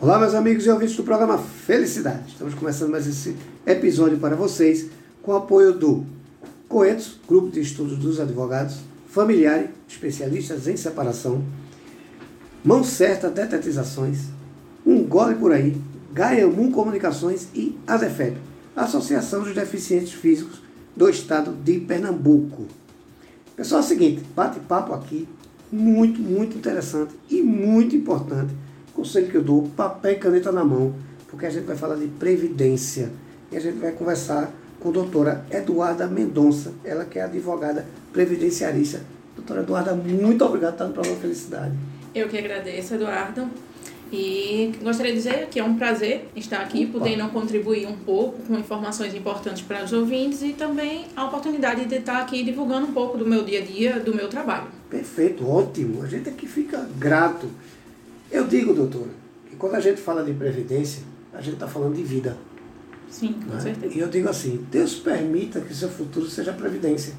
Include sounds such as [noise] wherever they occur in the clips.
Olá, meus amigos e ouvintes do programa Felicidade. Estamos começando mais esse episódio para vocês com o apoio do Coetos, Grupo de Estudos dos Advogados, Familiares, especialistas em separação, Mão Certa Detetizações, Um Gole Por Aí, Gaiamun Comunicações e ADEFEP, Associação dos Deficientes Físicos do Estado de Pernambuco. Pessoal, é o seguinte, bate-papo aqui, muito, muito interessante e muito importante. Conselho que eu dou, papel e caneta na mão, porque a gente vai falar de previdência e a gente vai conversar com a doutora Eduarda Mendonça, ela que é advogada previdenciarista. Doutora Eduarda, muito obrigado por estar no programa Felicidade. Eu que agradeço, Eduardo. E gostaria de dizer que é um prazer estar aqui, Opa. podendo contribuir um pouco com informações importantes para os ouvintes e também a oportunidade de estar aqui divulgando um pouco do meu dia a dia, do meu trabalho. Perfeito, ótimo. A gente aqui fica grato. Eu digo, doutora, que quando a gente fala de previdência, a gente está falando de vida. Sim, com né? certeza. E eu digo assim, Deus permita que seu futuro seja previdência.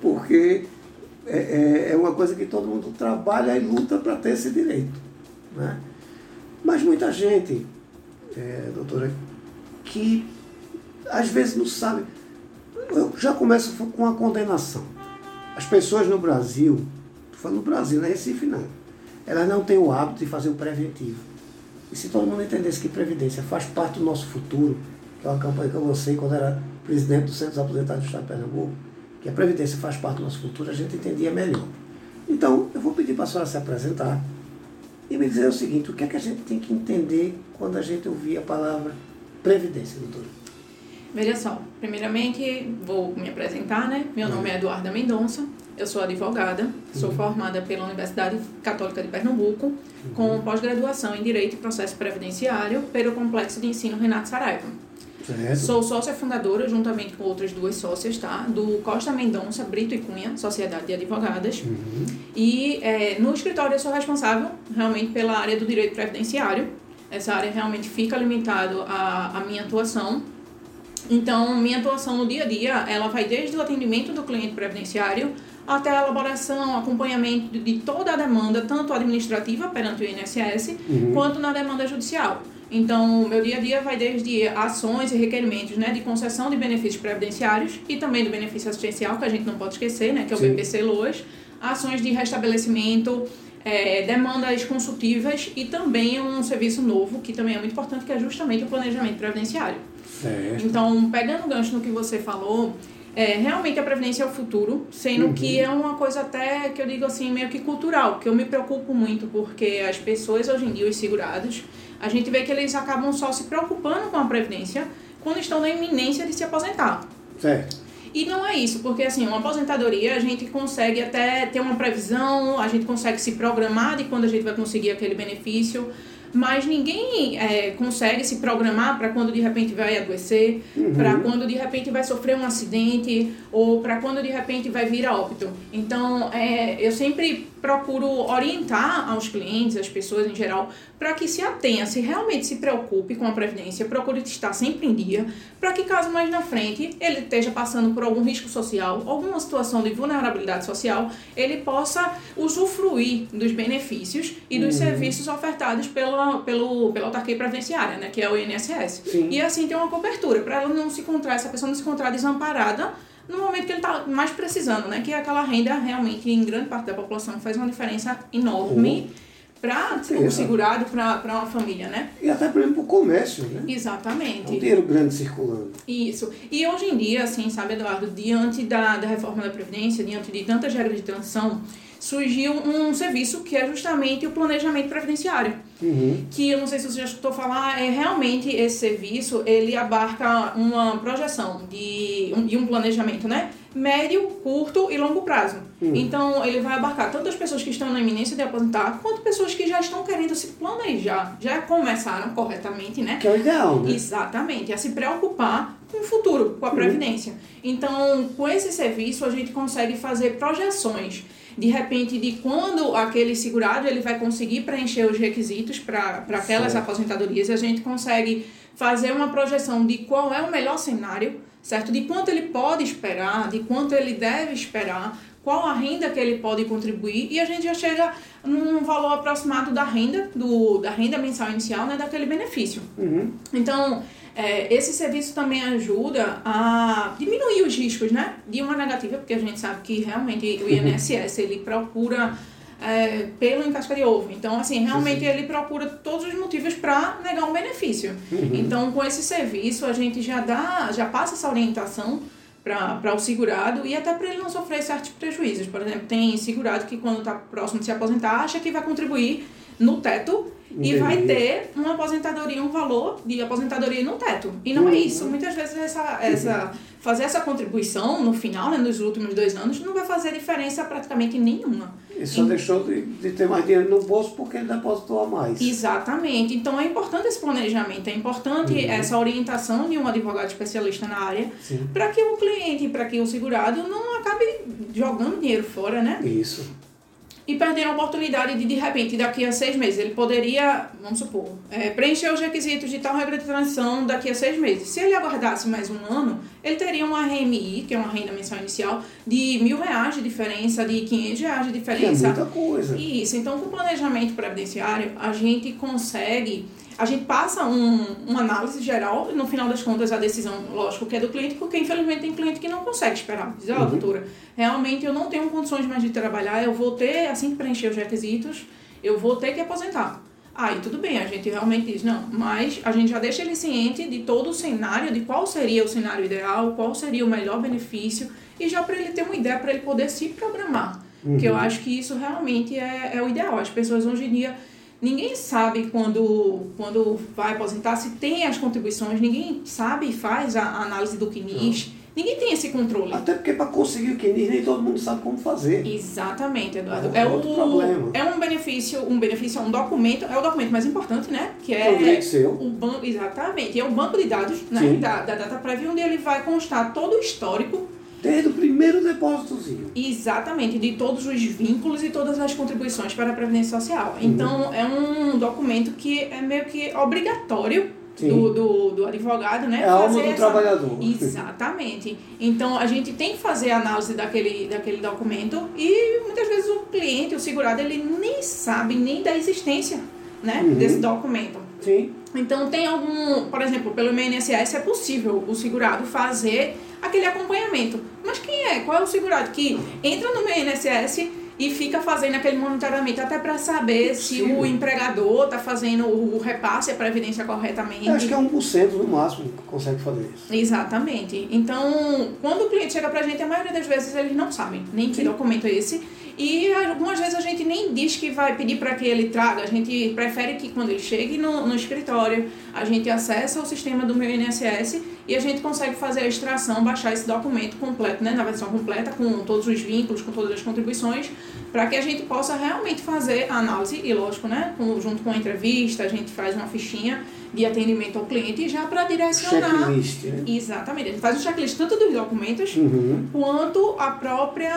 Porque é, é, é uma coisa que todo mundo trabalha e luta para ter esse direito. Né? Mas muita gente, é, doutora, que às vezes não sabe. Eu já começo com a condenação. As pessoas no Brasil, estou falando no Brasil, não é Recife não, elas não têm o hábito de fazer o preventivo. E se todo mundo entendesse que Previdência faz parte do nosso futuro, que é uma campanha que eu lancei quando era presidente do Centro dos Aposentados do Estado de Pernambuco, que a Previdência faz parte do nosso futuro, a gente entendia melhor. Então, eu vou pedir para a senhora se apresentar e me dizer o seguinte, o que é que a gente tem que entender quando a gente ouvir a palavra Previdência, doutora? Veja só, primeiramente vou me apresentar, né? Meu nome é Eduarda Mendonça, eu sou advogada, sou formada pela Universidade Católica de Pernambuco, com pós-graduação em Direito e Processo Previdenciário pelo Complexo de Ensino Renato Saraiva. Certo? Sou sócia fundadora, juntamente com outras duas sócias, tá? Do Costa Mendonça, Brito e Cunha, Sociedade de Advogadas. Uhum. E é, no escritório eu sou responsável realmente pela área do direito previdenciário. Essa área realmente fica limitado à, à minha atuação. Então, minha atuação no dia a dia, ela vai desde o atendimento do cliente previdenciário até a elaboração, acompanhamento de toda a demanda, tanto administrativa perante o INSS, Uhum. quanto na demanda judicial. Então, o meu dia a dia vai desde ações e requerimentos né, de concessão de benefícios previdenciários e também do benefício assistencial, que a gente não pode esquecer, né, que é o Sim. BPC LOAS, ações de restabelecimento, eh, demandas consultivas e também um serviço novo, que também é muito importante, que é justamente o planejamento previdenciário. Certo. Então, pegando o gancho no que você falou, é, realmente a previdência é o futuro, sendo Uhum. que é uma coisa até que eu digo assim, meio que cultural, que eu me preocupo muito, porque as pessoas hoje em dia, os segurados, a gente vê que eles acabam só se preocupando com a previdência quando estão na iminência de se aposentar. Certo. E não é isso, porque assim, uma aposentadoria a gente consegue até ter uma previsão, a gente consegue se programar de quando a gente vai conseguir aquele benefício, mas ninguém é, consegue se programar para quando de repente vai adoecer, Uhum. para quando de repente vai sofrer um acidente ou para quando de repente vai vir a óbito. Então, é, eu sempre procuro orientar aos clientes, às pessoas em geral, para que se atenha, se realmente se preocupe com a previdência, procure estar sempre em dia, para que caso mais na frente ele esteja passando por algum risco social, alguma situação de vulnerabilidade social, ele possa usufruir dos benefícios e dos Uhum. serviços ofertados pela, pelo, pela autarquia previdenciária, né, que é o INSS. Sim. E assim ter uma cobertura, para ela não se encontrar, essa pessoa não se encontrar desamparada no momento que ele está mais precisando, né? Que é aquela renda realmente em grande parte da população faz uma diferença enorme para o certeza. segurado, para uma família, né? E até, por exemplo, o comércio, né? É um Exatamente. dinheiro grande circulando. Isso. E hoje em dia, assim, sabe, Eduardo, diante da, da reforma da Previdência, diante de tantas regras de transição, surgiu um serviço que é justamente o planejamento previdenciário. Uhum. Que eu não sei se você já escutou falar, é realmente esse serviço, ele abarca uma projeção de um, de um planejamento, né? Médio, curto e longo prazo. Hum. Então, ele vai abarcar tanto as pessoas que estão na iminência de aposentar, quanto pessoas que já estão querendo se planejar, já começaram corretamente, né? Que é o ideal, né? Exatamente, a se preocupar com o futuro, com a previdência. Então, com esse serviço, a gente consegue fazer projeções de repente de quando aquele segurado ele vai conseguir preencher os requisitos para aquelas Certo. aposentadorias, a gente consegue fazer uma projeção de qual é o melhor cenário, certo? De quanto ele pode esperar, de quanto ele deve esperar, qual a renda que ele pode contribuir e a gente já chega num valor aproximado da renda, do, da renda mensal inicial, né, daquele benefício. Uhum. Então, é, esse serviço também ajuda a diminuir os riscos, né, de uma negativa, porque a gente sabe que realmente o INSS, ele procura é, pelo em casca de ovo. Então, assim, realmente ele procura todos os motivos para negar um benefício. Uhum. Então, com esse serviço, a gente já dá, já passa essa orientação para o segurado e até para ele não sofrer certos prejuízos. Por exemplo, tem segurado que quando está próximo de se aposentar, acha que vai contribuir no teto e vai ter uma aposentadoria, um valor de aposentadoria no teto. E não é isso. Muitas vezes essa, essa, fazer essa contribuição no final, né, nos últimos dois anos, não vai fazer diferença praticamente nenhuma. Ele só deixou de, de ter mais dinheiro no bolso porque ele depositou a mais. Exatamente. Então é importante esse planejamento, é importante Uhum. essa orientação de um advogado especialista na área para que o cliente, para que o segurado não acabe jogando dinheiro fora, né? Isso. E perder a oportunidade de, de repente, daqui a seis meses, ele poderia, vamos supor, é, preencher os requisitos de tal regra de transição daqui a seis meses. Se ele aguardasse mais um ano, ele teria uma RMI, que é uma renda mensal inicial, de mil reais de diferença, de 500 reais de Que é diferença. muita coisa. Isso, então com o planejamento previdenciário, a gente consegue, a gente passa um, uma análise geral, no final das contas a decisão, lógico, que é do cliente, porque infelizmente tem cliente que não consegue esperar. Diz, ó, Uhum. doutora, realmente eu não tenho condições mais de trabalhar, eu vou ter, assim que preencher os requisitos, eu vou ter que aposentar. Aí tudo bem, a gente realmente diz, não, mas a gente já deixa ele ciente de todo o cenário, de qual seria o cenário ideal, qual seria o melhor benefício, e já para ele ter uma ideia, para ele poder se programar. Que eu acho que isso realmente é, é o ideal. As pessoas hoje em dia, ninguém sabe quando, quando vai aposentar se tem as contribuições, ninguém sabe e faz a, a análise do CNIS, ninguém tem esse controle. Até porque para conseguir o que nem todo mundo sabe como fazer. Exatamente, Eduardo. É É, outro o, problema. é um benefício, um benefício, é um documento, é o documento mais importante, né? Que É é seu. o banco, exatamente, é o banco de dados, né? Da, da data prévia, onde ele vai constar todo o histórico Desde o primeiro depósitozinho. Exatamente, de todos os vínculos e todas as contribuições para a Previdência Social. Uhum. Então, é um documento que é meio que obrigatório do, do, do advogado, né? É a alma do essa- trabalhador. [laughs] Exatamente. Então, a gente tem que fazer a análise daquele, daquele documento e muitas vezes o cliente, o segurado, ele nem sabe nem da existência né, Uhum. desse documento. Sim. Então tem algum, por exemplo, pelo INSS é possível o segurado fazer aquele acompanhamento. Mas quem é? Qual é o segurado que entra no meu INSS e fica fazendo aquele monitoramento até para saber se Possível. o empregador está fazendo o repasse, a previdência corretamente? Eu acho que é 1% no máximo que consegue fazer isso. Exatamente. Então, quando o cliente chega pra gente, a maioria das vezes eles não sabem nem que Sim. documento é esse. E algumas vezes a gente nem diz que vai pedir para que ele traga, a gente prefere que quando ele chegue no, no escritório, a gente acessa o sistema do meu INSS e a gente consegue fazer a extração, baixar esse documento completo, né, na versão completa, com todos os vínculos, com todas as contribuições, para que a gente possa realmente fazer a análise, e lógico, né, com- junto com a entrevista, a gente faz uma fichinha de atendimento ao cliente já para direcionar. Checklist, né? Exatamente. A gente faz um checklist tanto dos documentos Uhum. quanto a própria,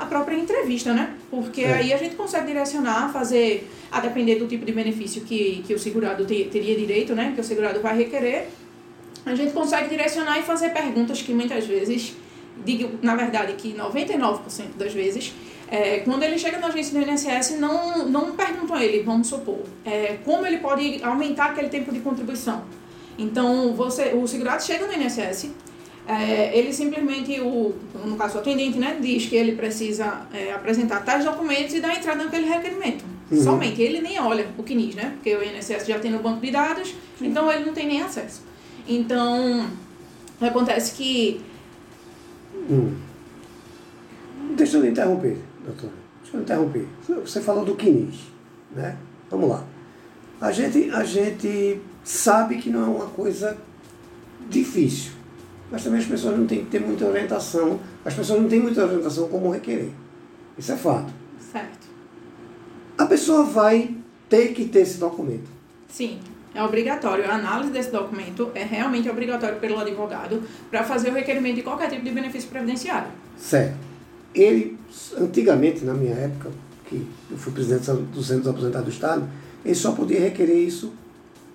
a própria entrevista, né? Porque É. aí a gente consegue direcionar, fazer, a depender do tipo de benefício que, que o segurado te- teria direito, né? Que o segurado vai requerer, a gente consegue direcionar e fazer perguntas que muitas vezes, digo, na verdade, que 99% das vezes, é, quando ele chega na agência do INSS, não, não perguntam a ele, vamos supor, é, como ele pode aumentar aquele tempo de contribuição. Então, você, o segurado chega no INSS, é, ele simplesmente, o, no caso o atendente, né, diz que ele precisa é, apresentar tais documentos e dar entrada naquele requerimento. Uhum. Somente. Ele nem olha o CNIS, né? Porque o INSS já tem no banco de dados, então ele não tem nem acesso. Então, acontece que Hum. Deixa eu lhe interromper, doutor. Deixa eu interromper. Você falou do quinis, né? Vamos lá. A gente, a gente sabe que não é uma coisa difícil, mas também as pessoas não têm que ter muita orientação. As pessoas não têm muita orientação como requerer. Isso é fato. Certo. A pessoa vai ter que ter esse documento. Sim, é obrigatório. A análise desse documento é realmente obrigatório pelo advogado para fazer o requerimento de qualquer tipo de benefício previdenciário. Certo. Ele, antigamente, na minha época, que eu fui presidente do Centro dos Aposentados do Estado, ele só podia requerer isso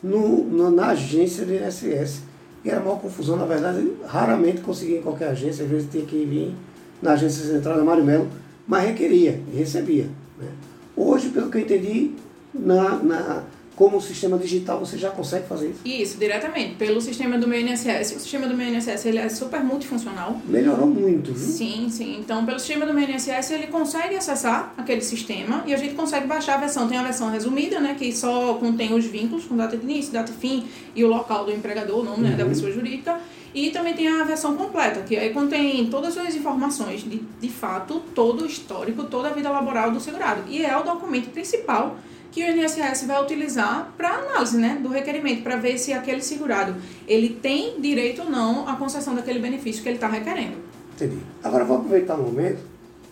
no, no- na agência do INSS. E era uma confusão, na verdade, raramente conseguia em qualquer agência, às vezes tinha que vir na Agência Central da Mário Melo, mas requeria recebia. Né? Hoje, pelo que eu entendi, na, na, como o sistema digital você já consegue fazer isso? Isso, diretamente, pelo sistema do meu INSS. O sistema do meu INSS ele é super multifuncional. Melhorou muito, viu? Sim, sim. Então, pelo sistema do meu INSS, ele consegue acessar aquele sistema e a gente consegue baixar a versão. Tem a versão resumida, né, que só contém os vínculos com data de início, data de fim e o local do empregador, o nome né, da uhum. pessoa jurídica. E também tem a versão completa, que aí contém todas as informações, de, de fato, todo o histórico, toda a vida laboral do segurado. E é o documento principal que o INSS vai utilizar para análise né, do requerimento, para ver se aquele segurado ele tem direito ou não à concessão daquele benefício que ele está requerendo. Entendi. Agora vou aproveitar o momento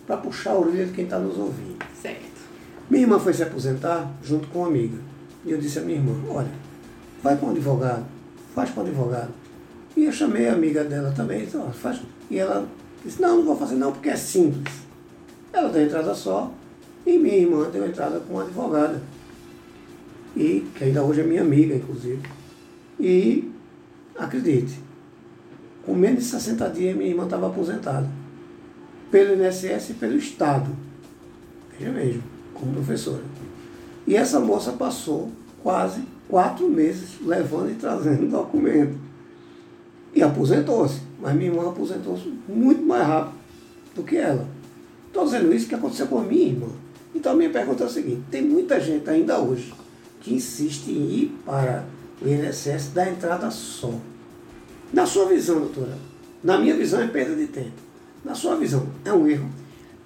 para puxar a orelha de quem está nos ouvindo. Certo. Minha irmã foi se aposentar junto com uma amiga. E eu disse à minha irmã, olha, vai com um advogado, faz com um advogado. E eu chamei a amiga dela também, disse, oh, faz. E ela disse, não, não vou fazer não, porque é simples. Ela deu entrada só, e minha irmã deu entrada com uma advogada. E que ainda hoje é minha amiga, inclusive. E acredite, com menos de 60 dias minha irmã estava aposentada. Pelo INSS e pelo Estado. Veja mesmo, como professora. E essa moça passou quase quatro meses levando e trazendo documento. E aposentou-se. Mas minha irmã aposentou-se muito mais rápido do que ela. Estou dizendo isso que aconteceu com a minha irmã. Então a minha pergunta é a seguinte, tem muita gente ainda hoje que insiste em ir para o INSS da entrada só. Na sua visão, doutora, na minha visão é perda de tempo. Na sua visão, é um erro?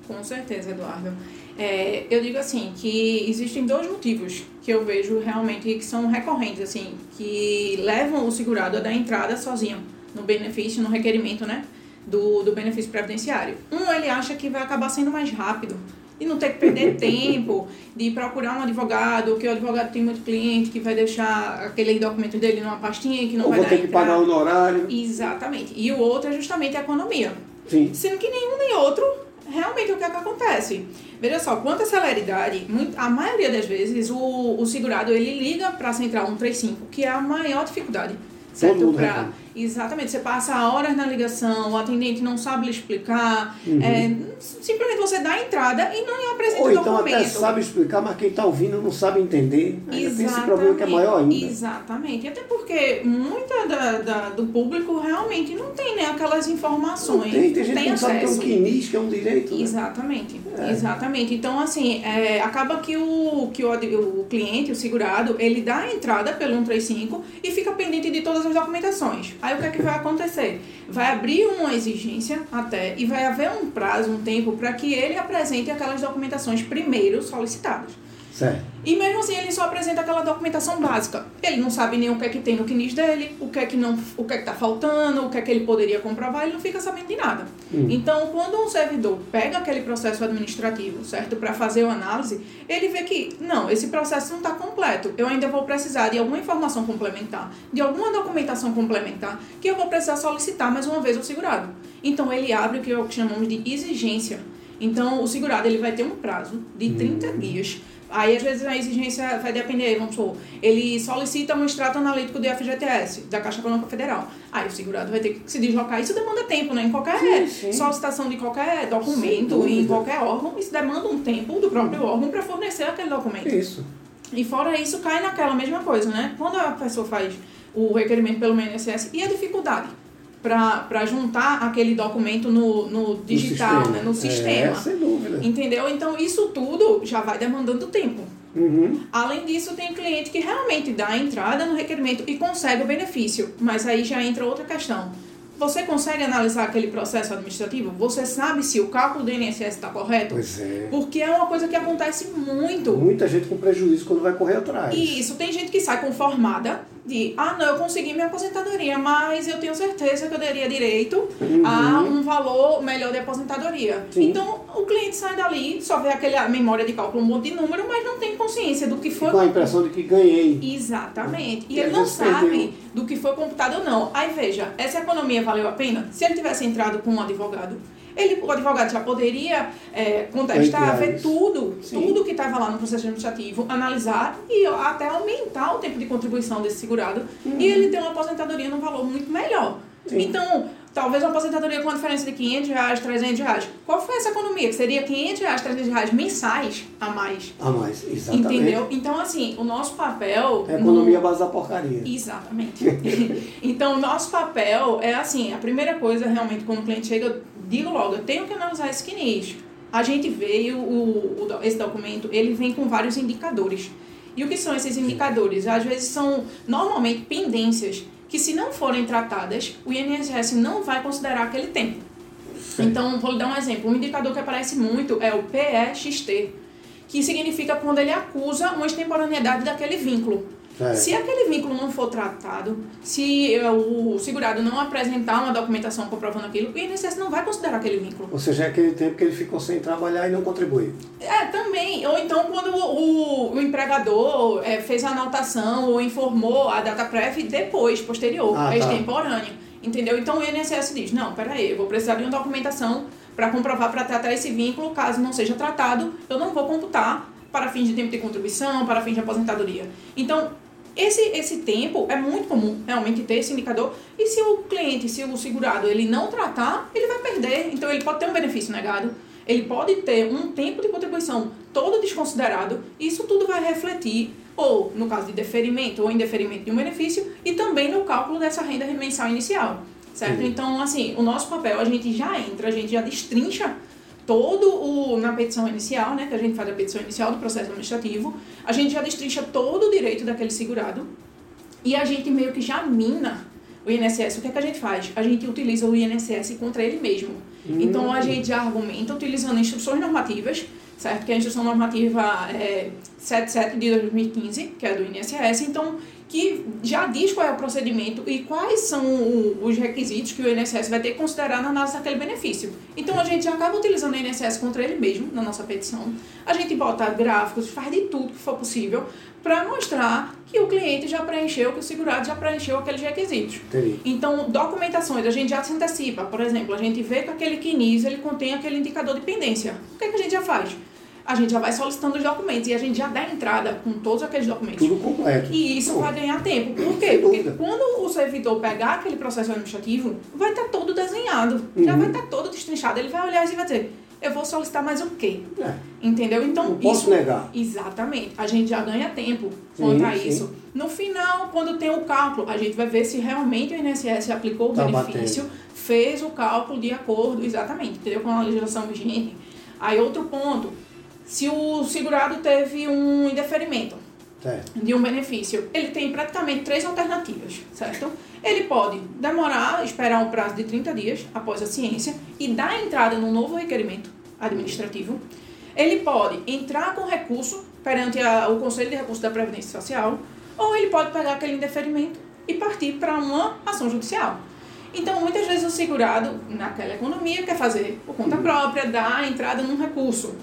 Com certeza, Eduardo. É, eu digo assim, que existem dois motivos que eu vejo realmente que são recorrentes, assim, que levam o segurado a dar entrada sozinho no benefício, no requerimento, né, do, do benefício previdenciário. Um, ele acha que vai acabar sendo mais rápido, e não ter que perder [laughs] tempo de procurar um advogado, que o advogado tem muito cliente que vai deixar aquele documento dele numa pastinha que não Ou vai vou ter que pagar o honorário. Exatamente. E o outro é justamente a economia. Sim. Sendo que nenhum nem outro realmente o que é que acontece. Veja só, quanto à celeridade, a maioria das vezes o, o segurado ele liga para a central 135, que é a maior dificuldade certo? Pra, exatamente, você passa horas na ligação, o atendente não sabe lhe explicar, uhum. é, simplesmente você dá a entrada e não apresenta Ou o então documento. até sabe explicar, mas quem está ouvindo não sabe entender. Ainda tem esse problema que é maior ainda. Exatamente, até porque muita da, da, do público realmente não tem né, aquelas informações. Não tem, tem gente tem que não sabe que é um quinis, que é um direito. Né? Exatamente, é. exatamente. Então, assim, é, acaba que, o, que o, o cliente, o segurado, ele dá a entrada pelo 135 e fica pendente de todas as documentações. Aí o que é que vai acontecer? Vai abrir uma exigência até e vai haver um prazo, um tempo, para que ele apresente aquelas documentações primeiro solicitadas. Certo. E mesmo assim ele só apresenta aquela documentação básica. Ele não sabe nem o que é que tem no CNIS dele, o que é que não, o que é que tá faltando, o que é que ele poderia comprovar, ele não fica sabendo de nada. Hum. Então, quando um servidor pega aquele processo administrativo, certo, para fazer a análise, ele vê que não, esse processo não está completo. Eu ainda vou precisar de alguma informação complementar, de alguma documentação complementar que eu vou precisar solicitar mais uma vez ao segurado. Então, ele abre o que chamamos de exigência. Então, o segurado ele vai ter um prazo de 30 hum. dias Aí, às vezes, a exigência vai depender, vamos supor, ele solicita um extrato analítico do FGTS, da Caixa Econômica Federal. Aí o segurado vai ter que se deslocar. Isso demanda tempo, né? Em qualquer sim, sim. solicitação de qualquer documento, em qualquer órgão, isso demanda um tempo do próprio órgão para fornecer aquele documento. Isso. E fora isso, cai naquela mesma coisa, né? Quando a pessoa faz o requerimento pelo INSS e a dificuldade para juntar aquele documento no, no digital, no sistema. Né? no sistema. É, sem dúvida. Entendeu? Então, isso tudo já vai demandando tempo. Uhum. Além disso, tem cliente que realmente dá a entrada no requerimento e consegue o benefício, mas aí já entra outra questão você consegue analisar aquele processo administrativo? Você sabe se o cálculo do INSS está correto? Pois é. Porque é uma coisa que acontece muito. Muita gente com prejuízo quando vai correr atrás. Isso, tem gente que sai conformada de, ah, não, eu consegui minha aposentadoria, mas eu tenho certeza que eu daria direito uhum. a um valor melhor de aposentadoria. Sim. Então, o cliente sai dali, só vê aquela memória de cálculo, um monte de número, mas não tem consciência do que foi... Com a impressão de que ganhei. Exatamente. E, e ele não sabe perdeu. do que foi computado ou não. Aí, veja, essa economia valeu a pena? Se ele tivesse entrado com um advogado, ele, o advogado já poderia é, contestar, ver tudo, Sim. tudo que estava lá no processo administrativo, analisar e até aumentar o tempo de contribuição desse segurado uhum. e ele ter uma aposentadoria num valor muito melhor. Sim. Então, talvez uma aposentadoria com uma diferença de 500 reais, 300 reais. Qual foi essa economia? Que seria 500 reais, 300 reais mensais a mais. A mais, exatamente. Entendeu? Então, assim, o nosso papel... É a economia no... base da porcaria. Exatamente. [laughs] então, o nosso papel é assim, a primeira coisa, realmente, quando o cliente chega, eu digo logo, eu tenho que analisar esse CNIS. A gente veio, o, o, esse documento, ele vem com vários indicadores. E o que são esses indicadores? Às vezes são, normalmente, pendências que se não forem tratadas, o INSS não vai considerar aquele tempo. Sim. Então, vou lhe dar um exemplo. Um indicador que aparece muito é o PEXT, que significa quando ele acusa uma extemporaneidade daquele vínculo. É. Se aquele vínculo não for tratado, se o segurado não apresentar uma documentação comprovando aquilo, o INSS não vai considerar aquele vínculo. Ou seja, é aquele tempo que ele ficou sem trabalhar e não contribui. É, também. Ou então quando o, o, empregador é, fez a anotação ou informou a data prévia depois, posterior, ah, tá. extemporânea. Entendeu? Então o INSS diz, não, peraí, eu vou precisar de uma documentação para comprovar, para tratar esse vínculo, caso não seja tratado, eu não vou computar para fins de tempo de contribuição, para fins de aposentadoria. Então, esse, esse tempo é muito comum realmente ter esse indicador. E se o cliente, se o segurado, ele não tratar, ele vai perder. Então ele pode ter um benefício negado, ele pode ter um tempo de contribuição todo desconsiderado. Isso tudo vai refletir, ou no caso de deferimento ou indeferimento de um benefício, e também no cálculo dessa renda mensal inicial. Certo? Uhum. Então, assim, o nosso papel, a gente já entra, a gente já destrincha todo o na petição inicial, né, que a gente faz a petição inicial do processo administrativo, a gente já destrincha todo o direito daquele segurado e a gente meio que já mina o INSS. O que é que a gente faz? A gente utiliza o INSS contra ele mesmo. Hum. Então a gente já argumenta utilizando instruções normativas, certo? Que é a instrução normativa é, 77 de 2015, que é do INSS. Então que já diz qual é o procedimento e quais são os requisitos que o INSS vai ter que considerar na análise daquele benefício. Então a gente já acaba utilizando o INSS contra ele mesmo na nossa petição. A gente bota gráficos, faz de tudo que for possível para mostrar que o cliente já preencheu, que o segurado já preencheu aqueles requisitos. Entendi. Então, documentações, a gente já se antecipa. Por exemplo, a gente vê que aquele QNIS ele contém aquele indicador de pendência. O que, é que a gente já faz? A gente já vai solicitando os documentos e a gente já dá entrada com todos aqueles documentos. Tudo completo. E isso vai ganhar tempo. Por quê? Porque quando o servidor pegar aquele processo administrativo, vai estar todo desenhado, uhum. já vai estar todo destrinchado. Ele vai olhar e vai dizer, eu vou solicitar mais o quê? É. Entendeu? Então, Não posso isso, negar. Exatamente. A gente já ganha tempo quanto a isso. Sim. No final, quando tem o cálculo, a gente vai ver se realmente o INSS aplicou o tá benefício, batendo. fez o cálculo de acordo, exatamente, entendeu? Com a legislação vigente. Aí, outro ponto, se o segurado teve um indeferimento certo. de um benefício, ele tem praticamente três alternativas, certo? Ele pode demorar, esperar um prazo de 30 dias após a ciência e dar entrada num novo requerimento administrativo. Ele pode entrar com recurso perante a, o Conselho de Recursos da Previdência Social, ou ele pode pegar aquele indeferimento e partir para uma ação judicial. Então, muitas vezes o segurado, naquela economia, quer fazer por conta própria, dar entrada num recurso.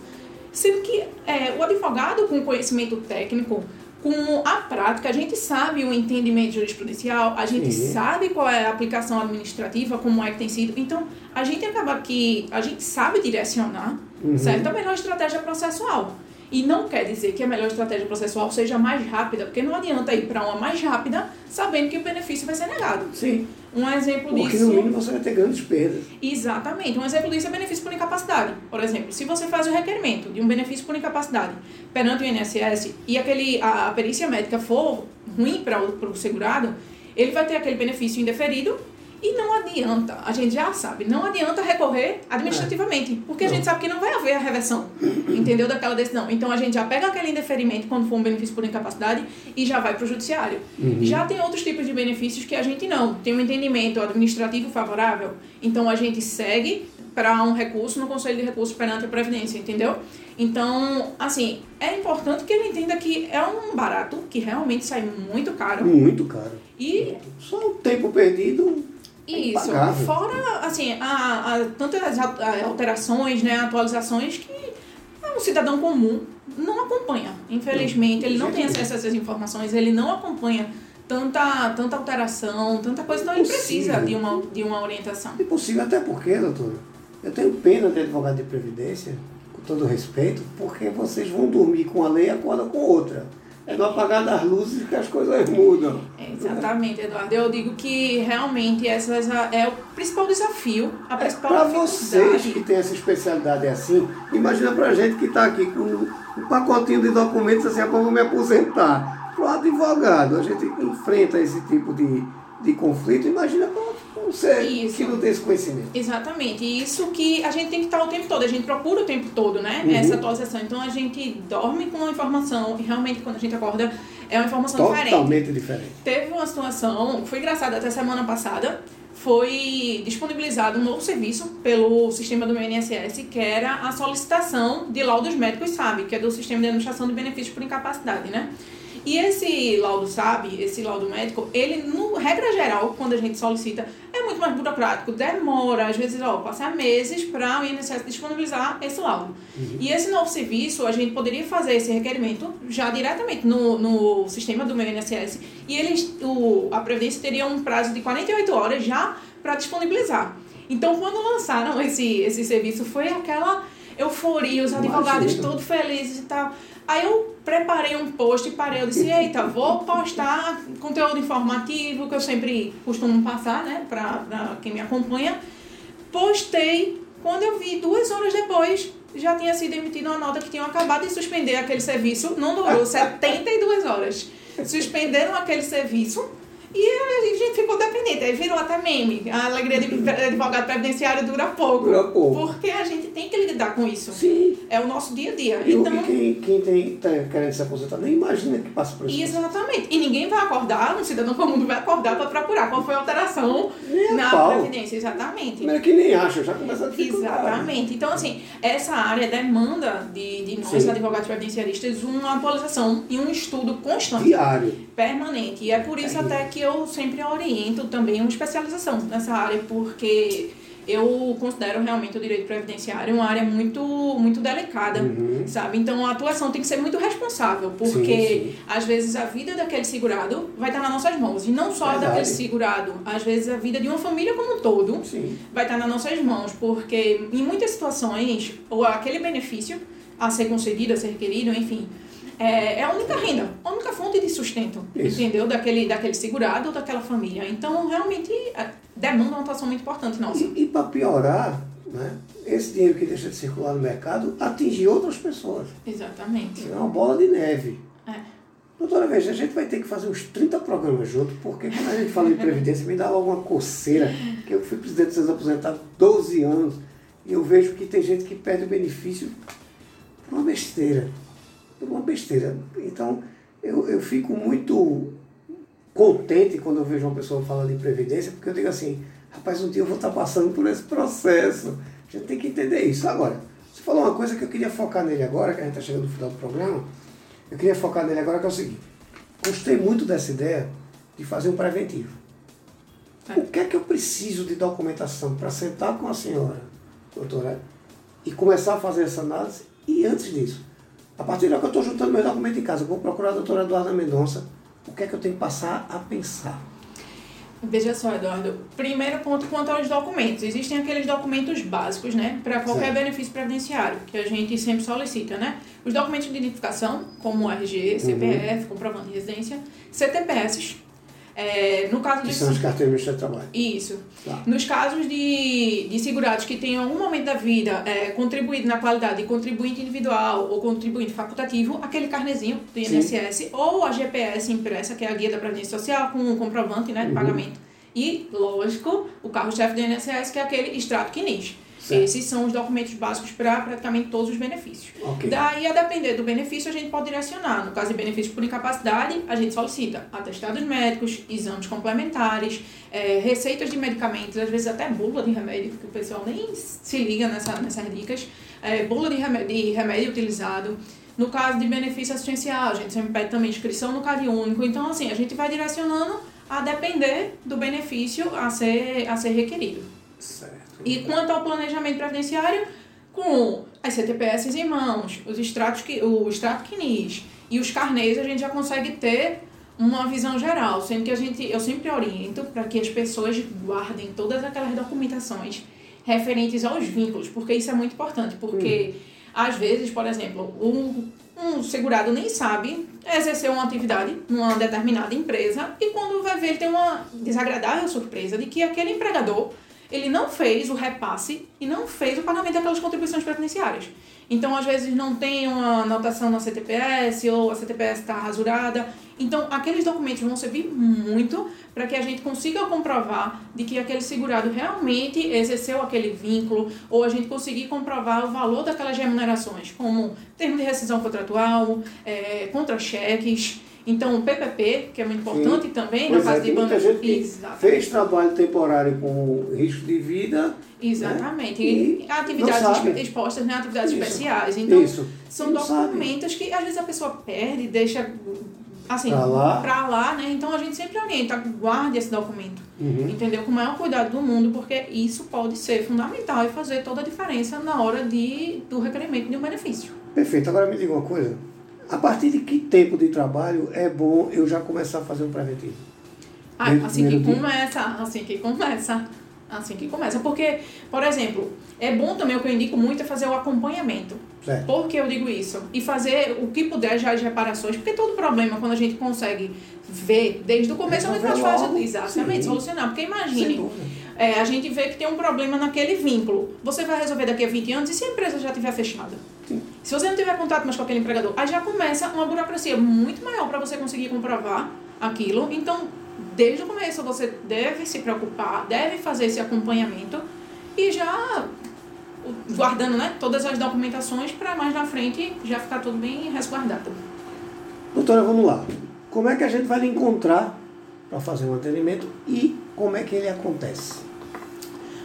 Sendo que é, o advogado com conhecimento técnico, com a prática, a gente sabe o entendimento jurisprudencial, a gente Sim. sabe qual é a aplicação administrativa, como é que tem sido. Então, a gente acaba que a gente sabe direcionar, uhum. certo? A melhor estratégia processual. E não quer dizer que a melhor estratégia processual seja mais rápida, porque não adianta ir para uma mais rápida sabendo que o benefício vai ser negado. Sim. Um exemplo porque disso. Porque no mínimo você vai ter grandes perdas. Exatamente. Um exemplo disso é benefício por incapacidade. Por exemplo, se você faz o requerimento de um benefício por incapacidade perante o INSS e aquele, a, a perícia médica for ruim para o segurado, ele vai ter aquele benefício indeferido e não adianta, a gente já sabe, não adianta recorrer administrativamente, porque a gente sabe que não vai haver a reversão, entendeu, daquela decisão. Então a gente já pega aquele indeferimento quando for um benefício por incapacidade e já vai para o judiciário. Uhum. Já tem outros tipos de benefícios que a gente não, tem um entendimento administrativo favorável, então a gente segue para um recurso no Conselho de Recursos perante a Previdência, entendeu? Então, assim, é importante que ele entenda que é um barato que realmente sai muito caro. Muito caro. E só o tempo perdido isso. Fora, assim, a, a, tantas alterações, né, atualizações que um cidadão comum não acompanha. Infelizmente, ele não tem acesso a essas informações, ele não acompanha tanta, tanta alteração, tanta coisa, então ele precisa de uma, de uma orientação. É possível, até porque, doutor, eu tenho pena de advogado de previdência, com todo respeito, porque vocês vão dormir com a lei e acordam com outra. É no apagar das luzes que as coisas mudam. É, exatamente, Eduardo. Eu digo que realmente essas é o principal desafio, a É, principal para dificuldade. vocês que têm essa especialidade assim, imagina pra gente que está aqui com um pacotinho de documentos assim, "Ah, vou me aposentar. Para o advogado, a gente enfrenta esse tipo de, de conflito, imagina para um ser Isso. que não tem esse conhecimento. Exatamente. E isso que a gente tem que estar o tempo todo, a gente procura o tempo todo, né? Uhum. Essa atualização. Então a gente dorme com uma informação e realmente quando a gente acorda é uma informação diferente. Totalmente diferente. Teve uma situação, foi engraçada até semana passada, foi disponibilizado um novo serviço pelo sistema do meu INSS, que era a solicitação de laudos médicos SAB, que é do Sistema de Administração de Benefícios por Incapacidade, né? E esse laudo SAB, esse laudo médico, ele, no regra geral, quando a gente solicita, é muito mais burocrático, demora, às vezes, ó, passar meses para o INSS disponibilizar esse laudo. E esse novo serviço, a gente poderia fazer esse requerimento já diretamente no, no sistema do meu INSS e eles, o, a Previdência teria um prazo de 48 horas já para disponibilizar. Então, quando lançaram esse, esse serviço, foi aquela euforia, os advogados todos felizes e tal. Aí eu preparei um post e parei, eu disse, eita, vou postar conteúdo informativo, que eu sempre costumo passar, né, pra, pra quem me acompanha. Postei, quando eu vi, duas horas depois, já tinha sido emitida uma nota que tinham acabado de suspender aquele serviço, não durou [laughs] 72 horas. Suspenderam aquele serviço e a gente ficou dependente. Aí virou até meme. A alegria de advogado previdenciário dura pouco. Dura pouco. Porque a gente tem que lidar com isso. Sim. É o nosso dia a dia. E, Então, quem, quem tem, tá querendo se aposentar nem imagina que passa por isso. Exatamente. E ninguém vai acordar, um cidadão comum vai acordar para procurar qual foi a alteração na pau. Previdência. Exatamente. Primeiro que nem acha, já começa a dificultar. Exatamente. Então, assim, essa área demanda de, de nós, Sim. advogados previdenciaristas, uma atualização e um estudo constante, Diário. permanente. E é por isso É. até que eu sempre oriento também uma especialização nessa área, porque eu considero realmente o direito previdenciário uma área muito, muito delicada, Uhum. sabe? Então, a atuação tem que ser muito responsável, porque Sim, sim. às vezes a vida daquele segurado vai estar nas nossas mãos. E não só Verdade. daquele segurado, às vezes a vida de uma família como um todo Sim. vai estar nas nossas mãos, porque em muitas situações, ou aquele benefício a ser concedido, a ser requerido, enfim, é, é a única renda, a única fonte de sustento, Isso. entendeu? Daquele, daquele segurado ou daquela família. Então, realmente, é, demanda uma atuação muito importante nossa. E, e para piorar, né, esse dinheiro que deixa de circular no mercado atinge outras pessoas. Exatamente. É uma bola de neve. É. Doutora, veja, a gente vai ter que fazer uns 30 programas juntos, porque quando a gente fala de [laughs] previdência, me dá logo uma coceira, que eu fui presidente dos aposentados 12 anos, e eu vejo que tem gente que perde o benefício por uma besteira. Uma besteira. Então, eu, eu fico muito contente quando eu vejo uma pessoa falando de previdência, porque eu digo assim, rapaz, um dia eu vou estar passando por esse processo. A gente tem que entender isso. Agora, você falou uma coisa que eu queria focar nele agora, que a gente está chegando no final do programa. Eu queria focar nele agora, que é o seguinte. Gostei muito dessa ideia de fazer um preventivo. É. O que é que eu preciso de documentação para sentar com a senhora, doutora, e começar a fazer essa análise? E antes disso, a partir da que eu estou juntando meu documento em casa, vou procurar a doutora Eduarda Mendonça, o que é que eu tenho que passar a pensar? Veja só, Eduardo. Primeiro ponto quanto aos documentos. Existem aqueles documentos básicos, né? Para qualquer Certo. benefício previdenciário, que a gente sempre solicita, né? Os documentos de identificação, como RG, Uhum. CPF, comprovante de residência, CTPS. É, no caso Que de. são as carteiras de Trabalho. Isso. Tá. Nos casos de, de segurados que tenham em algum momento da vida é, contribuído na qualidade de contribuinte individual ou contribuinte facultativo, aquele carnezinho do Sim. INSS ou a GPS impressa, que é a guia da Previdência Social, com um comprovante né, de Uhum. pagamento. E, lógico, o carro-chefe do INSS, que é aquele extrato CNIS. Certo. Esses são os documentos básicos para praticamente todos os benefícios. Ok. Daí, a depender do benefício, a gente pode direcionar. No caso de benefício por incapacidade, a gente solicita atestados médicos, exames complementares, eh, receitas de medicamentos, às vezes até bula de remédio, porque o pessoal nem se liga nessa, nessas dicas. Eh, bula de remédio, de remédio utilizado. No caso de benefício assistencial, a gente sempre pede também inscrição no CAD único. Então, assim, a gente vai direcionando a depender do benefício a ser, a ser requerido. Certo. E quanto ao planejamento previdenciário, com as CTPS em mãos, os extratos que, o extrato CNIS e os carnês, a gente já consegue ter uma visão geral, sendo que a gente, eu sempre oriento para que as pessoas guardem todas aquelas documentações referentes aos vínculos, porque isso é muito importante, porque às vezes, por exemplo, um, um segurado nem sabe exercer uma atividade numa determinada empresa e quando vai ver ele tem uma desagradável surpresa de que aquele empregador ele não fez o repasse e não fez o pagamento daquelas contribuições previdenciárias. Então, às vezes, não tem uma anotação na CTPS ou a CTPS está rasurada. Então, aqueles documentos vão servir muito para que a gente consiga comprovar de que aquele segurado realmente exerceu aquele vínculo ou a gente conseguir comprovar o valor daquelas remunerações, como termo de rescisão contratual, é, contra-cheques. Então, o PPP, que é muito importante Sim. também pois na fase é, de banda. Gente que fez trabalho temporário com risco de vida. Exatamente. Né? E, e atividades expostas, né? Atividades Isso. especiais. Então, Isso. são documentos sabe. que às vezes a pessoa perde, deixa assim, pra lá. pra lá, né? Então a gente sempre orienta, guarde esse documento. Uhum. Entendeu? Com o maior cuidado do mundo, porque isso pode ser fundamental e fazer toda a diferença na hora de, do requerimento de um benefício. Perfeito. Agora me diga uma coisa. A partir de que tempo de trabalho é bom eu já começar a fazer um preventivo? Ah, assim que dia? começa, assim que começa. Assim que começa. Porque, por exemplo, é bom também o que eu indico muito é fazer o acompanhamento. Certo. Por que eu digo isso? E fazer o que puder já de reparações, porque todo problema, quando a gente consegue ver desde o começo, é muito mais fácil exatamente, sim. solucionar. Porque imagine, é, a gente vê que tem um problema naquele vínculo. Você vai resolver daqui a 20 anos e se a empresa já estiver fechada? Sim. Se você não tiver contato mais com aquele empregador, aí já começa uma burocracia muito maior para você conseguir comprovar aquilo. Então, desde o começo, você deve se preocupar, deve fazer esse acompanhamento e já guardando né, todas as documentações para mais na frente já ficar tudo bem resguardado. Doutora, vamos lá. Como é que a gente vai encontrar para fazer um atendimento e como é que ele acontece?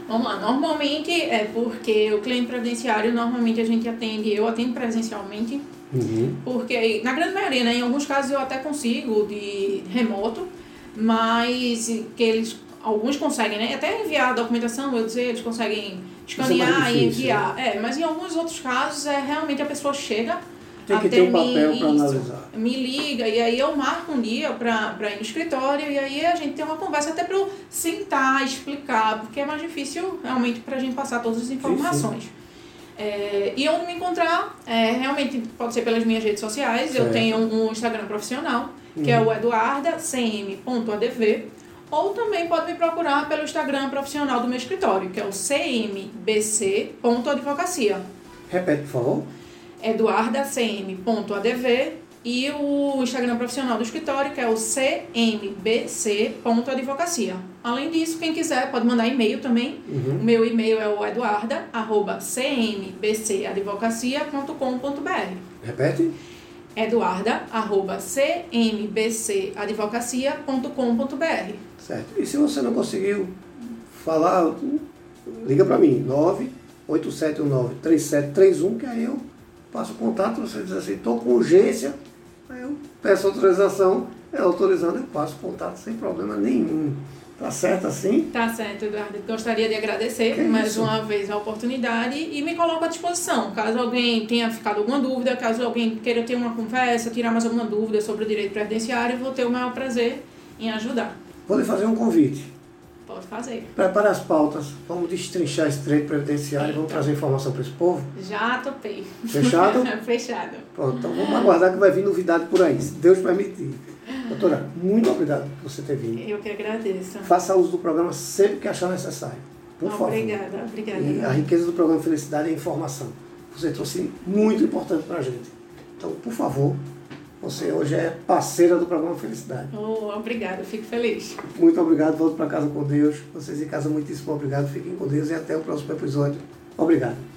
Vamos lá, normalmente é porque o cliente previdenciário, normalmente a gente atende, eu atendo presencialmente, uhum. porque na grande maioria, né, em alguns casos eu até consigo de remoto, mas que eles, alguns conseguem, né, até enviar a documentação, eu dizer, eles conseguem escanear é e enviar. É, mas em alguns outros casos é realmente a pessoa chega tem que ter um papel para analisar. Me liga, e aí eu marco um dia para ir no escritório, e aí a gente tem uma conversa até para eu sentar, explicar, porque é mais difícil realmente para a gente passar todas as informações. Sim, sim. É, e onde me encontrar, é, realmente pode ser pelas minhas redes sociais, certo. eu tenho um Instagram profissional, que é uhum. é o eduardacm.adv, ou também pode me procurar pelo Instagram profissional do meu escritório, que é o cmbc.advocacia. Repete, por favor. eduardacm.adv e o Instagram profissional do escritório, que é o cmbc.advocacia. Além disso, quem quiser pode mandar e-mail também. Uhum. O meu e-mail é o eduarda.cmbcadvocacia.com.br. Repete eduarda.cmbcadvocacia.com.br. Certo. E se você não conseguiu falar, liga para mim, 987193731, que aí eu passo o contato, você diz assim, estou com urgência, aí eu peço autorização, é autorizando, eu passo o contato sem problema nenhum. Tá certo assim? Tá certo, Eduardo. Gostaria de agradecer que mais isso? uma vez a oportunidade e me coloco à disposição. Caso alguém tenha ficado alguma dúvida, caso alguém queira ter uma conversa, tirar mais alguma dúvida sobre o direito previdenciário, vou ter o maior prazer em ajudar. Vou lhe fazer um convite. Pode fazer. Prepara as pautas, vamos destrinchar esse direito previdenciário, Eita. vamos trazer informação para esse povo? Já topei. Fechado? [laughs] Fechado. Pronto, então vamos aguardar que vai vir novidade por aí, se Deus permitir. Doutora, muito obrigado por você ter vindo. Eu que agradeço. Faça uso do programa sempre que achar necessário. Por favor. Obrigada, obrigada. E a riqueza do programa Felicidade é a informação. Você trouxe muito importante para a gente. Então, por favor, você hoje é parceira do programa Felicidade. Oh, obrigada, fico feliz. Muito obrigado, volto para casa com Deus. Vocês em casa, muitíssimo obrigado. Fiquem com Deus e até o próximo episódio. Obrigado.